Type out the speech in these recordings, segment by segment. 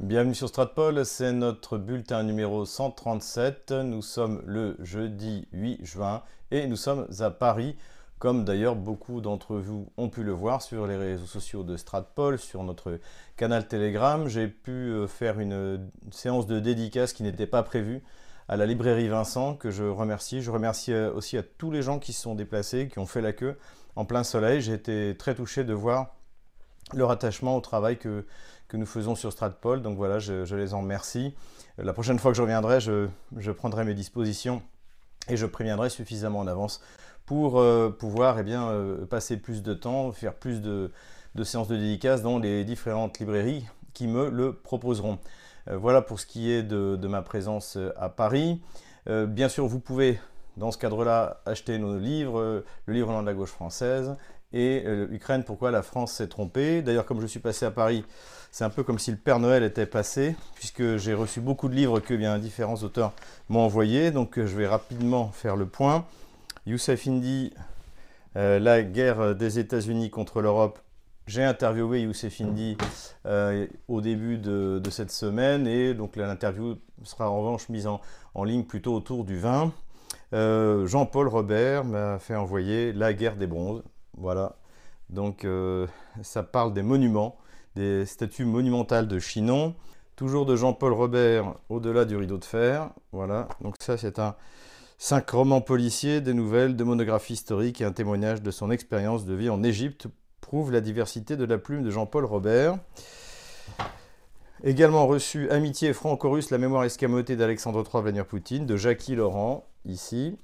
Bienvenue sur Stratpol, c'est notre bulletin numéro 137. Nous sommes le jeudi 8 juin et nous sommes à Paris, comme d'ailleurs beaucoup d'entre vous ont pu le voir sur les réseaux sociaux de Stratpol, sur notre canal Telegram. J'ai pu euh, faire une séance de dédicace qui n'était pas prévue à la librairie Vincent, que je remercie. Je remercie euh, aussi à tous les gens qui se sont déplacés, qui ont fait la queue en plein soleil. J'ai été très touché de voir leur attachement au travail que, que nous faisons sur Stratpol. Donc voilà, je, les en remercie. La prochaine fois que je reviendrai, je, prendrai mes dispositions et je préviendrai suffisamment en avance pour euh, pouvoir eh bien, euh, passer plus de temps, faire plus de, séances de dédicaces dans les différentes librairies qui me le proposeront. Euh, voilà pour ce qui est de, ma présence à Paris. bien sûr, vous pouvez dans ce cadre-là acheter nos livres, le livre en de la gauche française, et euh, Ukraine, pourquoi la France s'est trompée? D'ailleurs, comme je suis passé à Paris, c'est un peu comme si le Père Noël était passé, puisque j'ai reçu beaucoup de livres que bien différents auteurs m'ont envoyés. Donc, euh, je vais rapidement faire le point. Youssef Indy, euh, La guerre des États-Unis contre l'Europe. J'ai interviewé Youssef Indy au début de, cette semaine et donc l'interview sera en revanche mise en, en ligne plutôt autour du 20. Jean-Paul Robert m'a fait envoyer La guerre des bronzes. Voilà. Donc euh, ça parle des monuments, des statues monumentales de Chinon. Toujours de Jean-Paul Robert, au-delà du rideau de fer. Voilà. Donc ça c'est un cinq romans policiers, des nouvelles, des monographies historiques et un témoignage de son expérience de vie en Égypte prouve la diversité de la plume de Jean-Paul Robert. Également reçu Amitié franco-russe, la mémoire escamotée d'Alexandre III Vladimir Poutine, de Jackie Laurent, ici.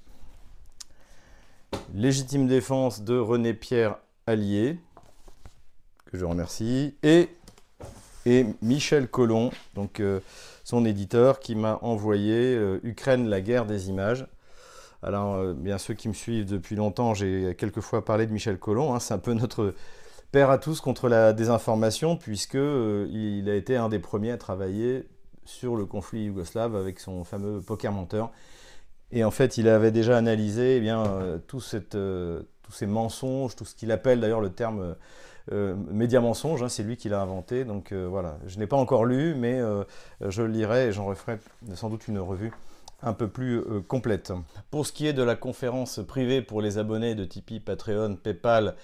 Légitime défense de René-Pierre Allier, que je remercie, et, Michel Collomb, donc euh, son éditeur, qui m'a envoyé euh, Ukraine, la guerre des images. Alors, euh, bien ceux qui me suivent depuis longtemps, j'ai quelquefois parlé de Michel Collomb. Hein, c'est un peu notre père à tous contre la désinformation, puisque il a été un des premiers à travailler sur le conflit yougoslave avec son fameux poker menteur et en fait, il avait déjà analysé eh bien, euh, euh, tous ces mensonges, tout ce qu'il appelle d'ailleurs le terme euh, média mensonge, hein, c'est lui qui l'a inventé. Donc voilà, je n'ai pas encore lu, mais je le lirai et j'en referai sans doute une revue un peu plus complète. Pour ce qui est de la conférence privée pour les abonnés de Tipeee, Patreon, PayPal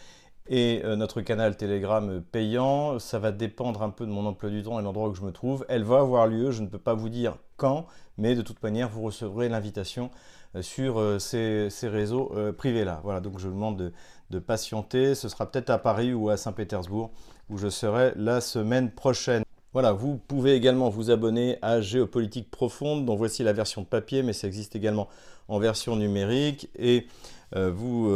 et notre canal Telegram payant, ça va dépendre un peu de mon emploi du temps et l'endroit où je me trouve. Elle va avoir lieu, je ne peux pas vous dire quand, mais de toute manière, vous recevrez l'invitation euh, sur euh, ces, réseaux euh, privés-là. Voilà, donc je vous demande de, patienter. Ce sera peut-être à Paris ou à Saint-Pétersbourg où je serai la semaine prochaine. Voilà, vous pouvez également vous abonner à Géopolitique Profonde, dont voici la version papier, mais ça existe également en version numérique. Et vous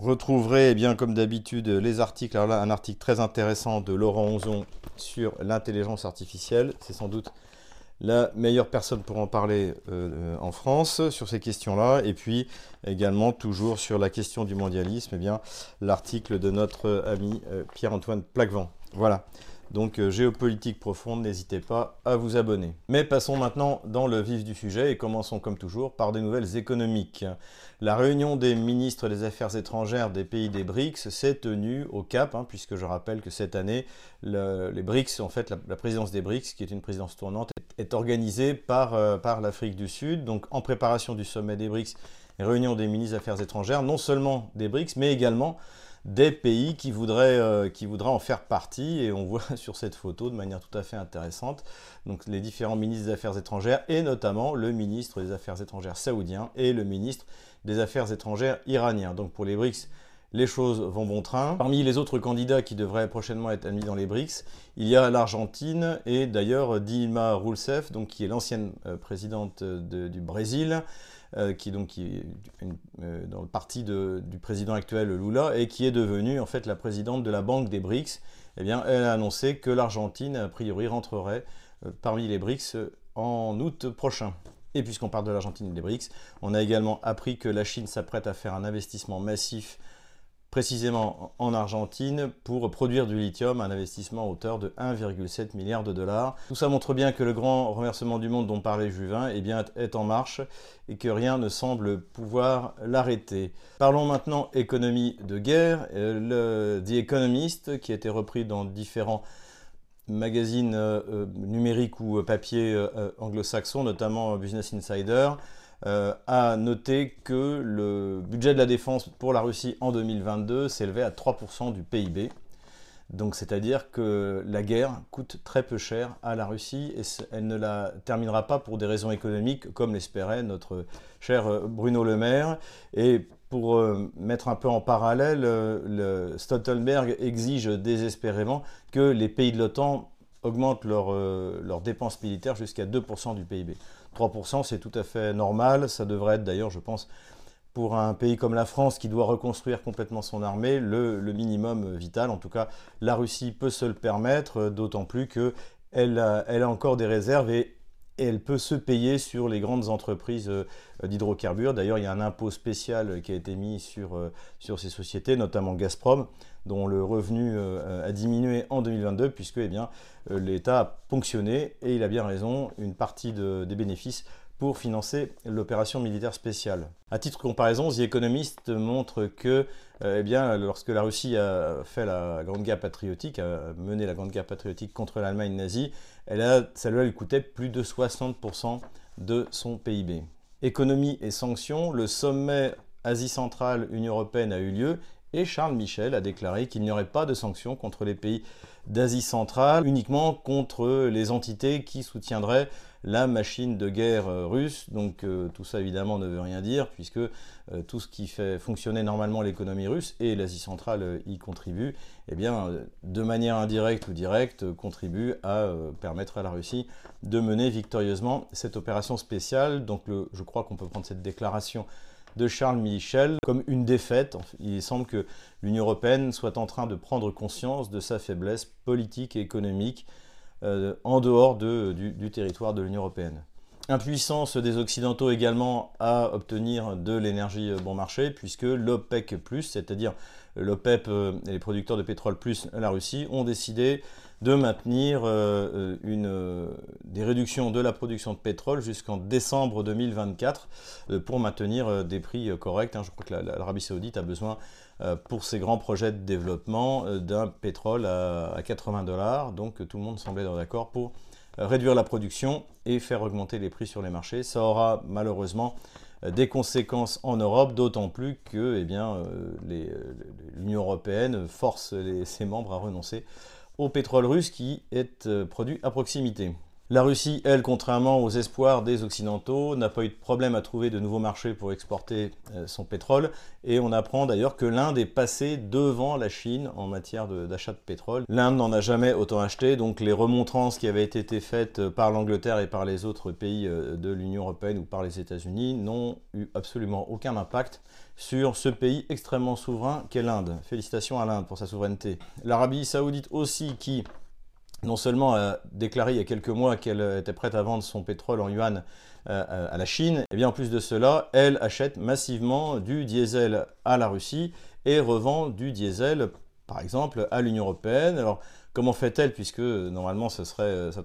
retrouverez, eh bien comme d'habitude, les articles. Alors là, un article très intéressant de Laurent Onzon sur l'intelligence artificielle. C'est sans doute la meilleure personne pour en parler euh, en France sur ces questions-là. Et puis également, toujours sur la question du mondialisme, eh l'article de notre ami euh, Pierre-Antoine Plaquevent. Voilà. Donc euh, géopolitique profonde, n'hésitez pas à vous abonner. Mais passons maintenant dans le vif du sujet et commençons comme toujours par des nouvelles économiques. La réunion des ministres des Affaires étrangères des pays des BRICS s'est tenue au Cap, hein, puisque je rappelle que cette année, les BRICS, en fait, la, présidence des BRICS, qui est une présidence tournante, est, organisée par, euh, par l'Afrique du Sud. Donc en préparation du sommet des BRICS, réunion des ministres des Affaires étrangères, non seulement des BRICS, mais également des pays qui voudraient, euh, qui voudraient en faire partie. Et on voit sur cette photo de manière tout à fait intéressante les différents ministres des Affaires étrangères et notamment le ministre des Affaires étrangères saoudien et le ministre des Affaires étrangères iranien. Donc pour les BRICS, les choses vont bon train. Parmi les autres candidats qui devraient prochainement être admis dans les BRICS, il y a l'Argentine et d'ailleurs Dilma Rousseff, donc qui est l'ancienne euh, présidente du Brésil, euh, qui, donc, qui est euh, dans le parti du président actuel Lula et qui est devenue en fait la présidente de la Banque des BRICS. Eh bien, elle a annoncé que l'Argentine, a priori, rentrerait euh, parmi les BRICS en août prochain. Et puisqu'on parle de l'Argentine et des BRICS, on a également appris que la Chine s'apprête à faire un investissement massif précisément en Argentine pour produire du lithium, un investissement à hauteur de 1,7 milliard de dollars. Tout ça montre bien que le grand renversement du monde dont parlait Juvin eh bien, est en marche et que rien ne semble pouvoir l'arrêter. Parlons maintenant économie de guerre. Euh, le The Economist, qui a été repris dans différents magazines numériques ou papier anglo-saxons, notamment Business Insider, a noté que le budget de la défense pour la Russie en 2022 s'élevait à 3% du PIB. Donc c'est-à-dire que la guerre coûte très peu cher à la Russie et elle ne la terminera pas pour des raisons économiques comme l'espérait notre cher euh, Bruno Le Maire. Et pour euh, mettre un peu en parallèle, euh, Stoltenberg exige désespérément que les pays de l'OTAN augmentent leurs dépenses militaires jusqu'à 2% du PIB. 3% c'est tout à fait normal, ça devrait être d'ailleurs je pense pour un pays comme la France qui doit reconstruire complètement son armée, le, minimum vital. En tout cas, la Russie peut se le permettre, d'autant plus qu'elle a, elle a encore des réserves et, elle peut se payer sur les grandes entreprises euh, d'hydrocarbures. D'ailleurs, il y a un impôt spécial qui a été mis sur, euh, sur ces sociétés, notamment Gazprom, dont le revenu euh, a diminué en 2022 puisque eh l'État a ponctionné, et il a bien raison, une partie des bénéfices financer l'opération militaire spéciale. À titre de comparaison, The Economist montre que euh, eh lorsque la Russie a fait la Grande Guerre patriotique, a mené la Grande Guerre patriotique contre l'Allemagne nazie, elle a, ça lui coûtait plus de 60% de son PIB. Économie et sanctions, le sommet Asie centrale Union européenne a eu lieu et Charles Michel a déclaré qu'il n'y aurait pas de sanctions contre les pays d'Asie centrale, uniquement contre les entités qui soutiendraient la machine de guerre euh, russe. Donc euh, tout ça évidemment ne veut rien dire puisque euh, tout ce qui fait fonctionner normalement l'économie russe et l'Asie centrale y contribue, eh de manière indirecte ou directe contribue à permettre à la Russie de mener victorieusement cette opération spéciale. Donc je crois qu'on peut prendre cette déclaration de Charles Michel comme une défaite. Il semble que l'Union européenne soit en train de prendre conscience de sa faiblesse politique et économique euh, en dehors du, territoire de l'Union européenne. Impuissance des Occidentaux également à obtenir de l'énergie bon marché, puisque l'OPEC, c'est-à-dire l'OPEP euh, et les producteurs de pétrole plus la Russie, ont décidé de maintenir euh, des réductions de la production de pétrole jusqu'en décembre 2024 pour maintenir des prix corrects. Hein. Je crois que l'Arabie saoudite a besoin euh, pour ces grands projets de développement euh, d'un pétrole à 80 dollars. Donc tout le monde semblait d'accord pour euh, réduire la production et faire augmenter les prix sur les marchés. Ça aura malheureusement des conséquences en Europe, d'autant plus que eh l'Union européenne force ses membres à renoncer au pétrole russe qui est produit à proximité. La Russie, elle, contrairement aux espoirs des Occidentaux, n'a pas eu de problème à trouver de nouveaux marchés pour exporter euh, son pétrole. Et on apprend d'ailleurs que l'Inde est passée devant la Chine en matière d'achat de, pétrole. L'Inde n'en a jamais autant acheté, donc les remontrances qui avaient été faites euh, par l'Angleterre et par les autres pays euh, de l'Union européenne ou par les États-Unis n'ont eu absolument aucun impact sur ce pays extrêmement souverain qu'est l'Inde. Félicitations à l'Inde pour sa souveraineté. L'Arabie saoudite aussi qui non seulement a déclaré il y a quelques mois qu'elle était prête à vendre son pétrole en yuan euh, à la Chine, et eh bien en plus de cela, elle achète massivement du diesel à la Russie et revend du diesel, par exemple, à l'Union européenne. Alors, comment fait-elle puisque normalement ça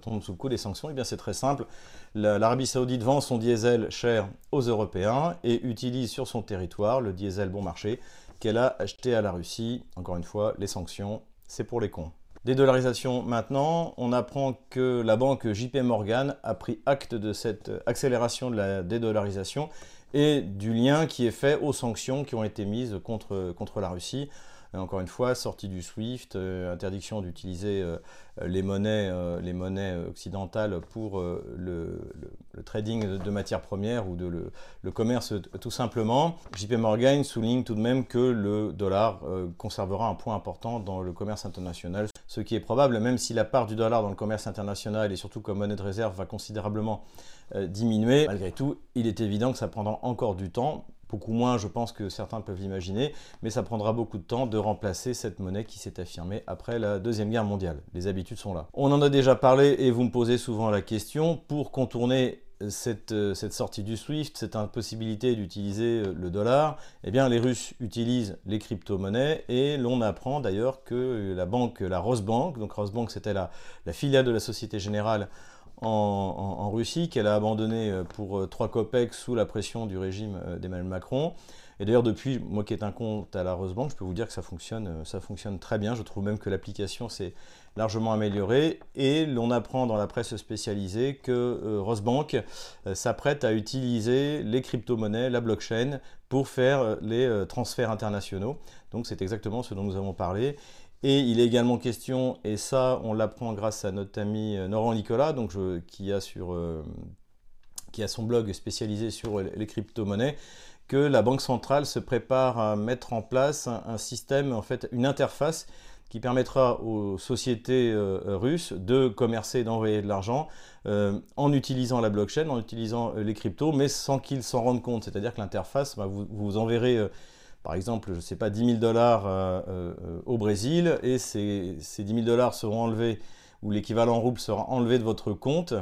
tombe sous le coup des sanctions? Eh bien, c'est très simple. L'Arabie Saoudite vend son diesel cher aux Européens et utilise sur son territoire le diesel bon marché qu'elle a acheté à la Russie. Encore une fois, les sanctions, c'est pour les cons. Dédollarisation maintenant, on apprend que la banque JP Morgan a pris acte de cette accélération de la dédollarisation et du lien qui est fait aux sanctions qui ont été mises contre, contre la Russie. Encore une fois, sortie du SWIFT, euh, interdiction d'utiliser euh, les, monnaies, euh, les monnaies occidentales pour le, trading de, matières premières ou de le, commerce tout simplement. JP Morgan souligne tout de même que le dollar conservera un point important dans le commerce international, ce qui est probable, même si la part du dollar dans le commerce international et surtout comme monnaie de réserve va considérablement diminuer. Malgré tout, il est évident que ça prendra encore du temps beaucoup moins, je pense, que certains peuvent l'imaginer, mais ça prendra beaucoup de temps de remplacer cette monnaie qui s'est affirmée après la Deuxième Guerre mondiale. Les habitudes sont là. On en a déjà parlé et vous me posez souvent la question, pour contourner cette, euh, cette, sortie du SWIFT, cette impossibilité d'utiliser euh, le dollar, eh bien les Russes utilisent les crypto-monnaies et l'on apprend d'ailleurs que la banque, la Rosbank, donc Rosbank c'était la, filiale de la Société Générale en, Russie, qu'elle a abandonné euh, pour 3 euh, copecs sous la pression du régime euh, d'Emmanuel Macron, Et d'ailleurs, depuis, moi qui ai un compte à la Rosebank, je peux vous dire que ça fonctionne, ça fonctionne très bien. Je trouve même que l'application s'est largement améliorée. Et l'on apprend dans la presse spécialisée que Rosebank s'apprête à utiliser les crypto-monnaies, la blockchain, pour faire les transferts internationaux. Donc c'est exactement ce dont nous avons parlé. Et il est également question, et ça on l'apprend grâce à notre ami euh, Laurent Nicolas, donc qui, a sur, euh, qui a son blog spécialisé sur les crypto-monnaies, que la Banque centrale se prépare à mettre en place un, système, en fait une interface qui permettra aux sociétés euh, russes de commercer d'envoyer de l'argent en utilisant la blockchain, en utilisant les cryptos, mais sans qu'ils s'en rendent compte. C'est-à-dire que l'interface, bah, vous, vous enverrez par exemple, je ne sais pas, 10 000 dollars euh, euh, au Brésil, et ces, ces 10 000 dollars seront enlevés, ou l'équivalent rouble sera enlevé de votre compte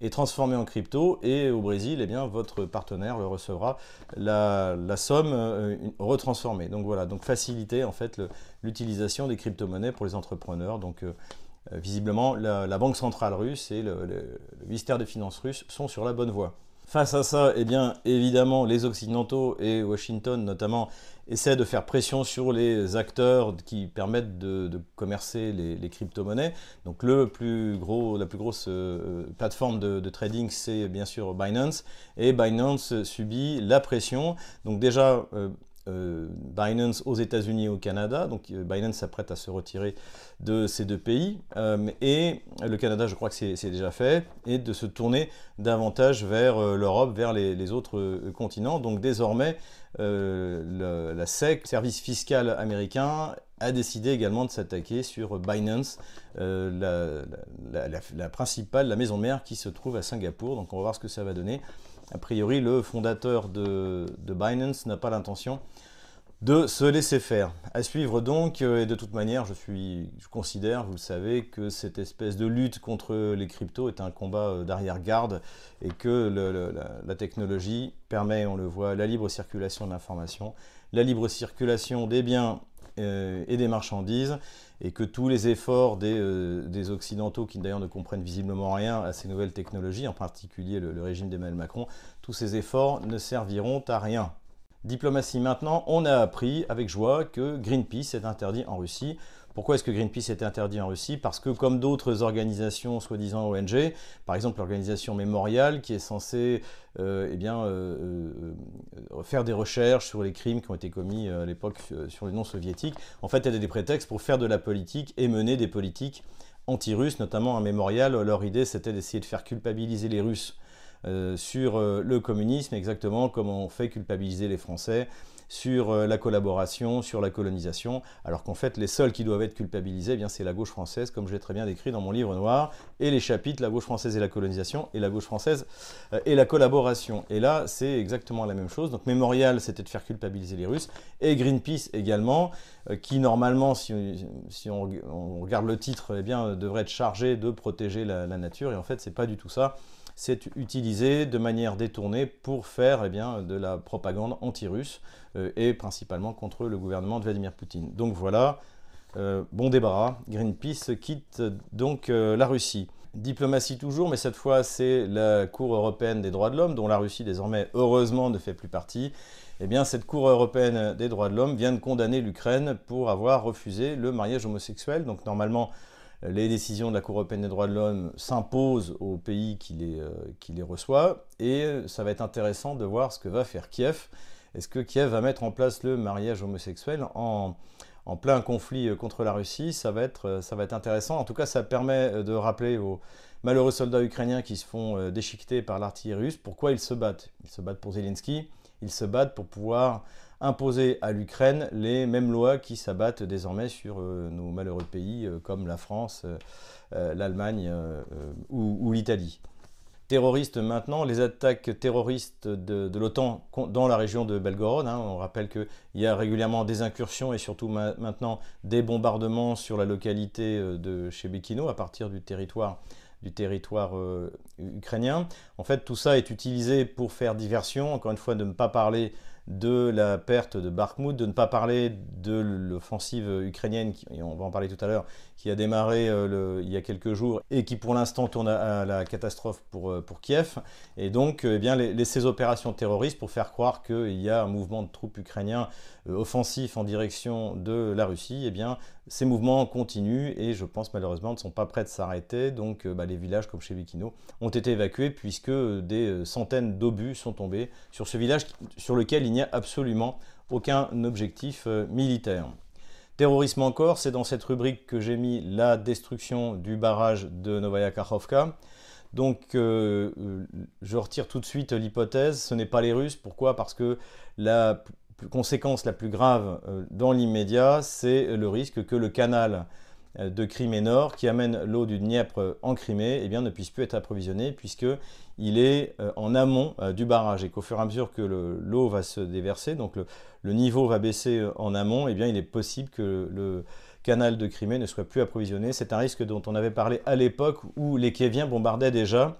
et transformé en crypto, et au Brésil, eh votre partenaire recevra la, somme euh, retransformée. Donc voilà, donc faciliter en fait l'utilisation des crypto-monnaies pour les entrepreneurs. Donc visiblement, la, Banque centrale russe et le, le ministère des Finances russe sont sur la bonne voie. Face à ça, eh bien, évidemment, les Occidentaux et Washington notamment essaient de faire pression sur les acteurs qui permettent de, commercer les, crypto-monnaies. Donc le plus gros, la plus grosse euh, plateforme de, trading, c'est bien sûr Binance. Et Binance subit la pression. Donc déjà, euh, euh, Binance aux États-Unis et au Canada. Donc Binance s'apprête à se retirer de ces deux pays. et le Canada, je crois que c'est déjà fait. Et de se tourner davantage vers l'Europe, vers les, autres continents. Donc désormais, euh, la SEC, service fiscal américain, a décidé également de s'attaquer sur Binance, euh, la, principale, la maison mère qui se trouve à Singapour. Donc on va voir ce que ça va donner. A priori, le fondateur de Binance n'a pas l'intention de se laisser faire. À suivre donc, euh, et de toute manière, je, suis, je considère, vous le savez, que cette espèce de lutte contre les cryptos est un combat euh, d'arrière-garde et que la, technologie permet, on le voit, la libre circulation de l'information, la libre circulation des biens et des marchandises, et que tous les efforts des, Occidentaux, qui d'ailleurs ne comprennent visiblement rien à ces nouvelles technologies, en particulier le régime d'Emmanuel Macron, tous ces efforts ne serviront à rien. Diplomatie maintenant, on a appris avec joie que Greenpeace est interdit en Russie. Pourquoi est-ce que Greenpeace est interdit en Russie? Parce que comme d'autres organisations soi-disant ONG, par exemple l'organisation Mémorial qui est censée euh, eh euh, euh, faire des recherches sur les crimes qui ont été commis à l'époque sur les non-soviétiques, en fait elle a des prétextes pour faire de la politique et mener des politiques anti-russes, notamment un Mémorial. Leur idée c'était d'essayer de faire culpabiliser les Russes sur le communisme, exactement comme on fait culpabiliser les Français sur euh, la collaboration, sur la colonisation, alors qu'en fait les seuls qui doivent être culpabilisés, eh bien c'est la gauche française, comme je l'ai très bien décrit dans mon livre noir, et les chapitres la gauche française et la colonisation, et la gauche française et la collaboration. Et là, c'est exactement la même chose. Donc Mémorial, c'était de faire culpabiliser les Russes, et Greenpeace également, qui normalement, si, on, regarde le titre, eh bien, devrait être chargé de protéger la, la nature, et en fait, c'est pas du tout ça c'est utilisé de manière détournée pour faire eh de la propagande anti-russe euh, et principalement contre le gouvernement de Vladimir Poutine. Donc voilà, euh, bon débarras, Greenpeace quitte donc euh, la Russie. Diplomatie toujours, mais cette fois c'est la Cour européenne des droits de l'homme, dont la Russie désormais heureusement ne fait plus partie. Eh bien, cette Cour européenne des droits de l'homme vient de condamner l'Ukraine pour avoir refusé le mariage homosexuel. Donc normalement, les décisions de la Cour européenne des droits de l'homme s'imposent aux pays qui les, euh, qui les reçoit, et ça va être intéressant de voir ce que va faire Kiev. Est-ce que Kiev va mettre en place le mariage homosexuel en, en plein conflit euh, contre la Russie? Ça va, être, euh, ça va être intéressant. En tout cas, ça permet de rappeler aux malheureux soldats ukrainiens qui se font déchiqueter par l'artillerie russe pourquoi ils se battent. Ils se battent pour Zelensky, ils se battent pour pouvoir imposer à l'Ukraine les mêmes lois qui s'abattent désormais sur euh, nos malheureux pays euh, comme la France, euh, l'Allemagne ou, l'Italie. Terroristes maintenant, les attaques terroristes de, l'OTAN dans la région de Belgorod. Hein, on rappelle qu'il y a régulièrement des incursions et surtout maintenant des bombardements sur la localité de chez Bekino à partir du territoire du territoire ukrainien. En fait, tout ça est utilisé pour faire diversion, encore une fois, de ne pas parler de la perte de Bakhmut, de ne pas parler de l'offensive ukrainienne, qui, on va en parler tout à l'heure, qui a démarré euh, il y a quelques jours et qui pour l'instant tourne à, la catastrophe pour, euh, pour Kiev. Et donc, eh bien, les, ces opérations terroristes pour faire croire qu'il y a un mouvement de troupes ukrainiens euh, offensif en direction de la Russie, eh bien, ces mouvements continuent et je pense malheureusement ne sont pas prêts de s'arrêter. Donc bah, les villages comme chez Vikino ont été évacués puisque des centaines d'obus sont tombés sur ce village sur lequel il n'y a absolument aucun objectif militaire. Terrorisme encore, c'est dans cette rubrique que j'ai mis la destruction du barrage de Novaya Kakhovka. Donc euh, euh, je retire tout de suite l'hypothèse, ce n'est pas les Russes. Pourquoi? Parce que la conséquence la plus grave euh, dans l'immédiat, c'est le risque que le canal de Crimée Nord, qui amène l'eau du Dniepr en Crimée, eh bien, ne puisse plus être approvisionné puisqu'il est en amont du barrage et qu'au fur et à mesure que l'eau va se déverser, donc le, niveau va baisser euh, en amont, eh bien il est possible que le canal de Crimée ne soit plus approvisionné. C'est un risque dont on avait parlé à l'époque où les Kieviens bombardaient déjà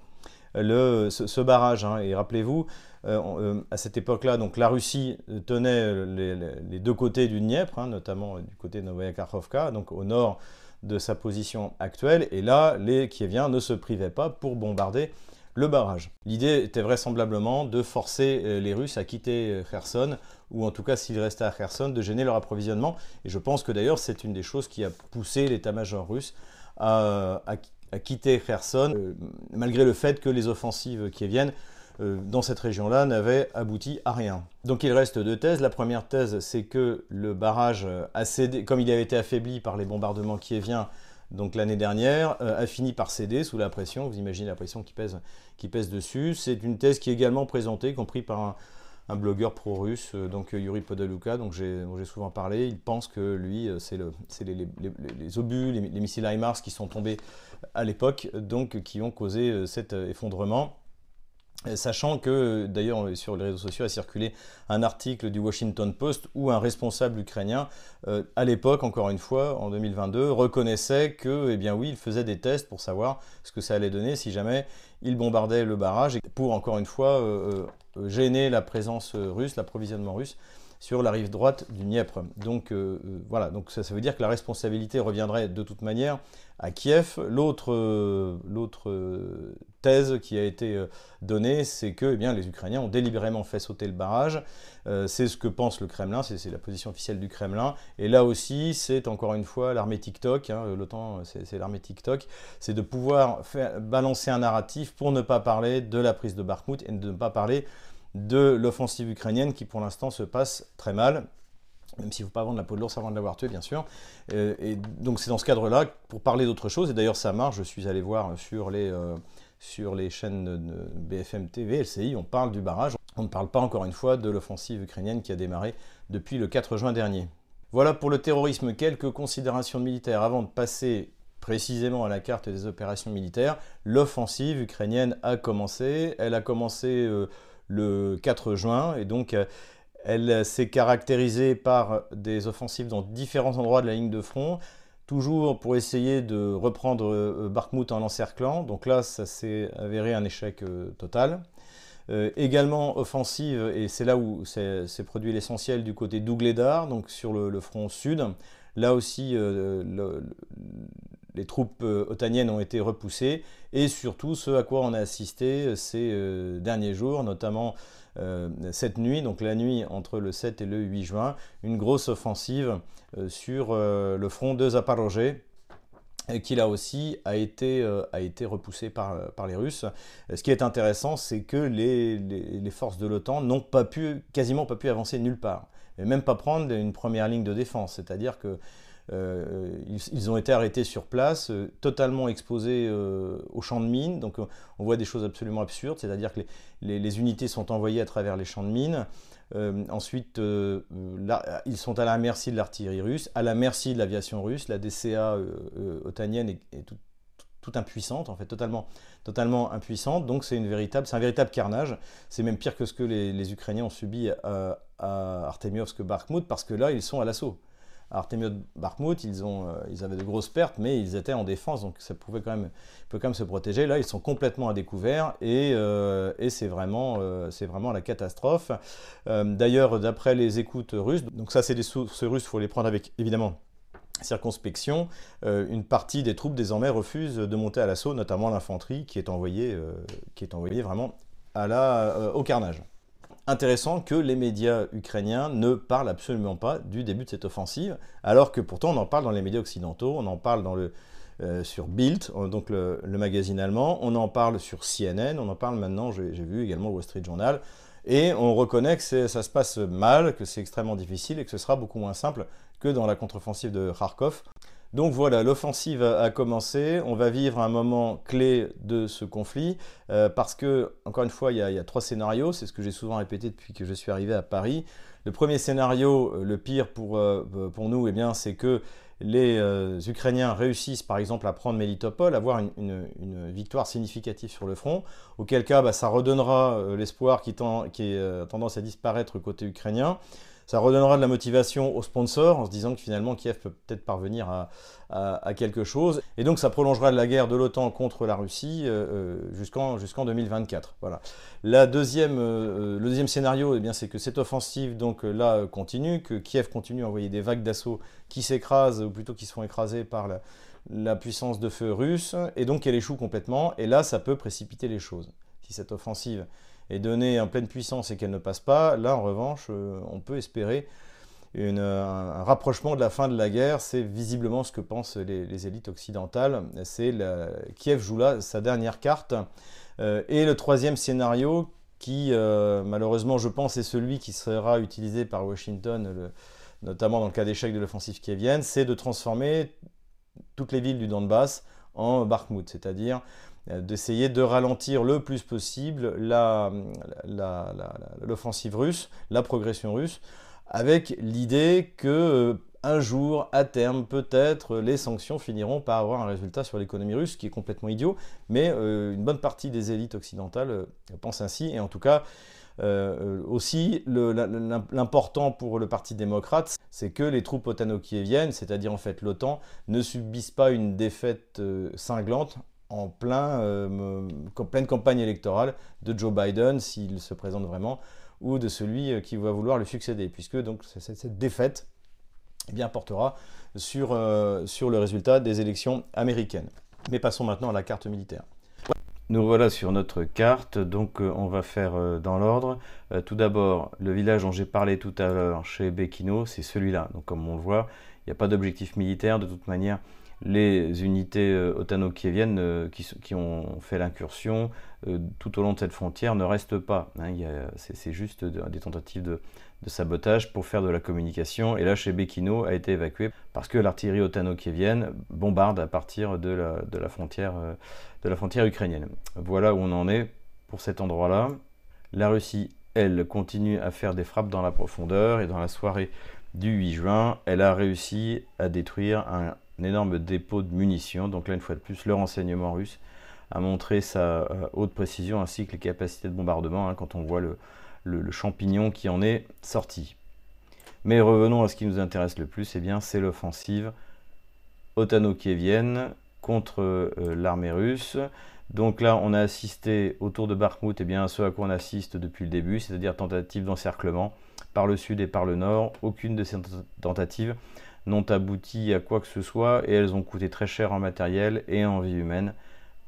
ce, barrage. Hein. Et rappelez-vous, euh, euh, à cette époque-là, la Russie tenait les, deux côtés du Dniepr, hein, notamment du côté de Novaya Kakhovka, donc au nord de sa position actuelle. Et là, les Kieviens ne se privaient pas pour bombarder le barrage. L'idée était vraisemblablement de forcer euh, les Russes à quitter euh, Kherson, ou en tout cas s'ils restaient à Kherson, de gêner leur approvisionnement. Et je pense que d'ailleurs c'est une des choses qui a poussé l'état-major russe à, quitter Kherson, euh, malgré le fait que les offensives qui viennent dans cette région-là n'avaient abouti à rien. Donc il reste deux thèses. La première thèse, c'est que le barrage a cédé, comme il avait été affaibli par les bombardements qui kieviens, l'année dernière, euh, a fini par céder sous la pression. Vous imaginez la pression qui pèse, dessus. C'est une thèse qui est également présentée, compris par un, blogueur pro-russe, euh, donc Yuri Podaluka, dont j'ai souvent parlé. Il pense que lui, euh, c'est les, les, obus, les, missiles HIMARS qui sont tombés à l'époque, donc qui ont causé cet effondrement. Sachant que, d'ailleurs, sur les réseaux sociaux a circulé un article du Washington Post où un responsable ukrainien, euh, à l'époque, encore une fois, en 2022, reconnaissait que, eh oui, il faisait des tests pour savoir ce que ça allait donner si jamais il bombardait le barrage pour, encore une fois, euh, euh, gêner la présence russe, l'approvisionnement russe sur la rive droite du Dniepr. Donc euh, euh, voilà, donc ça, veut dire que la responsabilité reviendrait de toute manière à Kiev. L'autre euh, thèse qui a été donnée, c'est que eh bien, les Ukrainiens ont délibérément fait sauter le barrage. c'est ce que pense le Kremlin, c'est la position officielle du Kremlin. Et là aussi, c'est encore une fois l'armée TikTok, hein, l'OTAN, c'est l'armée TikTok, c'est de pouvoir faire, balancer un narratif pour ne pas parler de la prise de Bakhmut et de ne pas parler de l'offensive ukrainienne qui pour l'instant se passe très mal, même s'il ne faut pas vendre la peau de l'ours avant de l'avoir tué, bien sûr. Euh, et donc c'est dans ce cadre-là, pour parler d'autre chose, et d'ailleurs ça marche, je suis allé voir sur les, euh, sur les chaînes de BFM TV, LCI, on parle du barrage, on ne parle pas encore une fois de l'offensive ukrainienne qui a démarré depuis le 4 juin dernier. Voilà pour le terrorisme, quelques considérations militaires avant de passer précisément à la carte des opérations militaires. L'offensive ukrainienne a commencé, elle a commencé... Euh, le 4 juin. Et donc, euh, elle s'est caractérisée par des offensives dans différents endroits de la ligne de front, toujours pour essayer de reprendre euh, Bakhmut en l'encerclant. Donc là, ça s'est avéré un échec euh, total. également offensive, et c'est là où s'est produit l'essentiel du côté d'Ougledar, donc sur le, front sud. Là aussi, les troupes euh, otaniennes ont été repoussées et surtout ce à quoi on a assisté euh, ces euh, derniers jours, notamment cette nuit, donc la nuit entre le 7 et le 8 juin, une grosse offensive sur le front de Zaporozhye qui là aussi a été, a été repoussé par, par, les Russes. Ce qui est intéressant, c'est que les, les, forces de l'OTAN n'ont pas pu, quasiment pas pu avancer nulle part, et même pas prendre une première ligne de défense. C'est-à-dire que euh, ils, ont été arrêtés sur place, euh, totalement exposés euh, au champ de mines. Donc on voit des choses absolument absurdes, c'est-à-dire que les, unités sont envoyées à travers les champs de mines. ensuite, ils sont à la merci de l'artillerie russe, à la merci de l'aviation russe. La DCA otanienne est, tout, impuissante, en fait, totalement, impuissante. Donc c'est un véritable carnage. C'est même pire que ce que les, Ukrainiens ont subi à, à Artemiovsk-Bakhmut, parce que là, ils sont à l'assaut. Artemiot Bakhmut, ils, ont, ils avaient de grosses pertes, mais ils étaient en défense, donc ça pouvait quand même, peut quand même se protéger. Là, ils sont complètement à découvert et, et c'est vraiment, c'est vraiment la catastrophe. D'ailleurs, d'après les écoutes russes, donc ça c'est des sources russes, il faut les prendre avec évidemment circonspection, euh, une partie des troupes désormais refusent de monter à l'assaut, notamment l'infanterie qui est envoyée, euh, qui est envoyée vraiment à la, euh, au carnage. Intéressant que les médias ukrainiens ne parlent absolument pas du début de cette offensive, alors que pourtant on en parle dans les médias occidentaux, on en parle dans le, sur Bild, donc le, le, magazine allemand, on en parle sur CNN, on en parle maintenant, j'ai vu également Wall Street Journal, et on reconnaît que ça se passe mal, que c'est extrêmement difficile et que ce sera beaucoup moins simple que dans la contre-offensive de Kharkov. Donc voilà, l'offensive a commencé. On va vivre un moment clé de ce conflit euh, parce que, encore une fois, il y a, trois scénarios. C'est ce que j'ai souvent répété depuis que je suis arrivé à Paris. Le premier scénario, euh, le pire pour, euh, nous, eh c'est que les Ukrainiens réussissent par exemple à prendre Melitopol, avoir une, victoire significative sur le front, auquel cas bah, ça redonnera l'espoir qui, qui a tendance à disparaître côté ukrainien. Ça redonnera de la motivation aux sponsors en se disant que finalement Kiev peut peut-être parvenir à, quelque chose. Et donc ça prolongera la guerre de l'OTAN contre la Russie euh, euh, jusqu'en 2024. Voilà. La deuxième, euh, le deuxième scénario, eh c'est que cette offensive donc là continue, que Kiev continue à envoyer des vagues d'assaut qui s'écrasent, ou plutôt qui se font écraser par la, la puissance de feu russe, et donc qu'elle échoue complètement. Et là, ça peut précipiter les choses. Si cette offensive est donnée en pleine puissance et qu'elle ne passe pas, là en revanche, euh, on peut espérer un, rapprochement de la fin de la guerre. C'est visiblement ce que pensent les, élites occidentales. C'est Kiev joue là sa dernière carte. Euh, et le troisième scénario, qui euh, malheureusement je pense est celui qui sera utilisé par Washington, notamment dans le cas d'échec de l'offensive kievienne, c'est de transformer toutes les villes du Donbass en Bakhmut, c'est-à-dire euh, d'essayer de ralentir le plus possible l'offensive russe, la progression russe, avec l'idée que euh, un jour, à terme, peut-être, les sanctions finiront par avoir un résultat sur l'économie russe, qui est complètement idiot, mais euh, une bonne partie des élites occidentales pensent ainsi, et en tout cas, aussi, l'important pour le Parti démocrate, c'est que les troupes otano-kieviennes, c'est-à-dire en fait l'OTAN, ne subissent pas une défaite cinglante en plein, euh, pleine campagne électorale de Joe Biden, s'il se présente vraiment, ou de celui euh, qui va vouloir le succéder, puisque donc cette, défaite eh bien, portera sur, euh, sur le résultat des élections américaines. Mais passons maintenant à la carte militaire. Nous voilà sur notre carte, donc on va faire dans l'ordre. tout d'abord, le village dont j'ai parlé tout à l'heure chez Bekino, c'est celui-là. Donc comme on le voit, il n'y a pas d'objectif militaire de toute manière les unités euh, otano-kieviennes euh, qui, ont fait l'incursion euh, tout au long de cette frontière ne restent pas. Hein. c'est juste des tentatives de, sabotage pour faire de la communication. Et là, chez Bekino, a été évacué parce que l'artillerie otano-kievienne bombarde à partir de la, frontière, de la frontière ukrainienne. Voilà où on en est pour cet endroit-là. La Russie, elle, continue à faire des frappes dans la profondeur et dans la soirée du 8 juin, elle a réussi à détruire un un énorme dépôt de munitions. Donc là, une fois de plus, le renseignement russe a montré sa euh, haute précision ainsi que les capacités de bombardement hein, quand on voit le, champignon qui en est sorti. Mais revenons à ce qui nous intéresse le plus, et eh bien c'est l'offensive otano-kievienne contre euh, l'armée russe. Donc là, on a assisté autour de Bakhmut et eh bien, à ce à quoi on assiste depuis le début, c'est-à-dire tentative d'encerclement par le sud et par le nord. Aucune de ces tentatives n'ont abouti à quoi que ce soit et elles ont coûté très cher en matériel et en vie humaine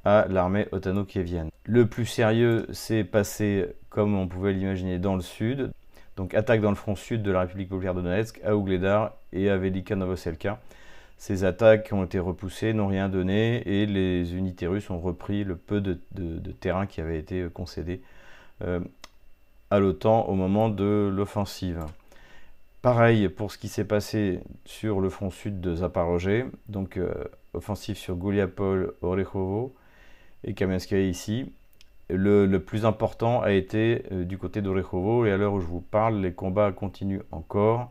à l'armée otano-kievienne. Le plus sérieux s'est passé, comme on pouvait l'imaginer, dans le sud. Donc attaque dans le front sud de la République populaire de Donetsk, à Ougledar et à Velika Novoselka. Ces attaques ont été repoussées, n'ont rien donné et les unités russes ont repris le peu de, terrain qui avait été concédé euh, l'OTAN au moment de l'offensive. Pareil pour ce qui s'est passé sur le front sud de Zaporozhye, donc euh, offensive sur Gouliapol, Orechovo et Kamenskaya ici. Le, plus important a été euh, du côté d'Orechovo et à l'heure où je vous parle, les combats continuent encore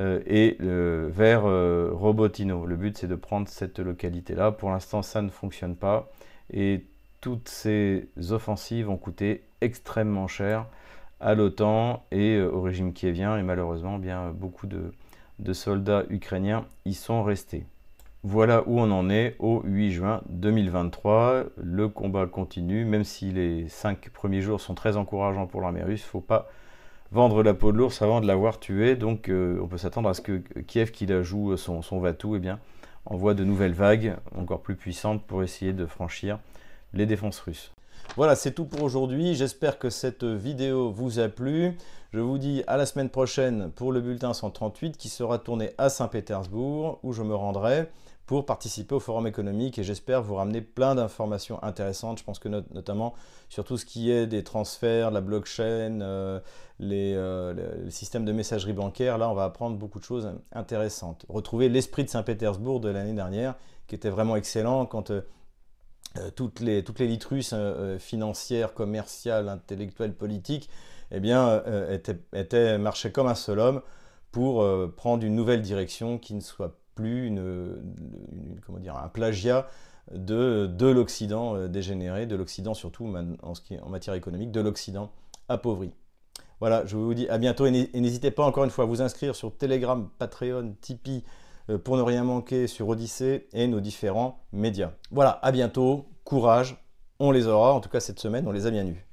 euh, et vers Robotino. Le but c'est de prendre cette localité-là. Pour l'instant, ça ne fonctionne pas et toutes ces offensives ont coûté extrêmement cher à l'OTAN et euh, au régime qui vient et malheureusement bien beaucoup de soldats ukrainiens y sont restés. Voilà où on en est au 8 juin 2023. Le combat continue, même si les cinq premiers jours sont très encourageants pour l'armée russe. Faut pas vendre la peau de l'ours avant de l'avoir tué. Donc euh, on peut s'attendre à ce que Kiev, qui la joue son, son Vatou, eh bien, envoie de nouvelles vagues encore plus puissantes pour essayer de franchir les défenses russes. Voilà, c'est tout pour aujourd'hui. J'espère que cette vidéo vous a plu. Je vous dis à la semaine prochaine pour le bulletin 138 qui sera tourné à Saint-Pétersbourg où je me rendrai pour participer au forum économique et j'espère vous ramener plein d'informations intéressantes. Je pense que notamment sur tout ce qui est des transferts, la blockchain, euh, euh, les, systèmes de messagerie bancaire, là on va apprendre beaucoup de choses intéressantes. Retrouver l'esprit de Saint-Pétersbourg de l'année dernière qui était vraiment excellent quand euh, toutes, les, toutes les litrus financières, commerciales, intellectuelles, politiques, eh bien, étaient, étaient, marchaient comme un seul homme pour prendre une nouvelle direction qui ne soit plus une, comment dire, un plagiat de, de l'Occident euh, dégénéré, de l'Occident surtout en, matière économique, de l'Occident appauvri. Voilà, je vous dis à bientôt et n'hésitez pas encore une fois à vous inscrire sur Telegram, Patreon, Tipeee euh, pour ne rien manquer sur Odyssée et nos différents médias. Voilà, à bientôt, courage, on les aura, en tout cas cette semaine, on les a bien eus.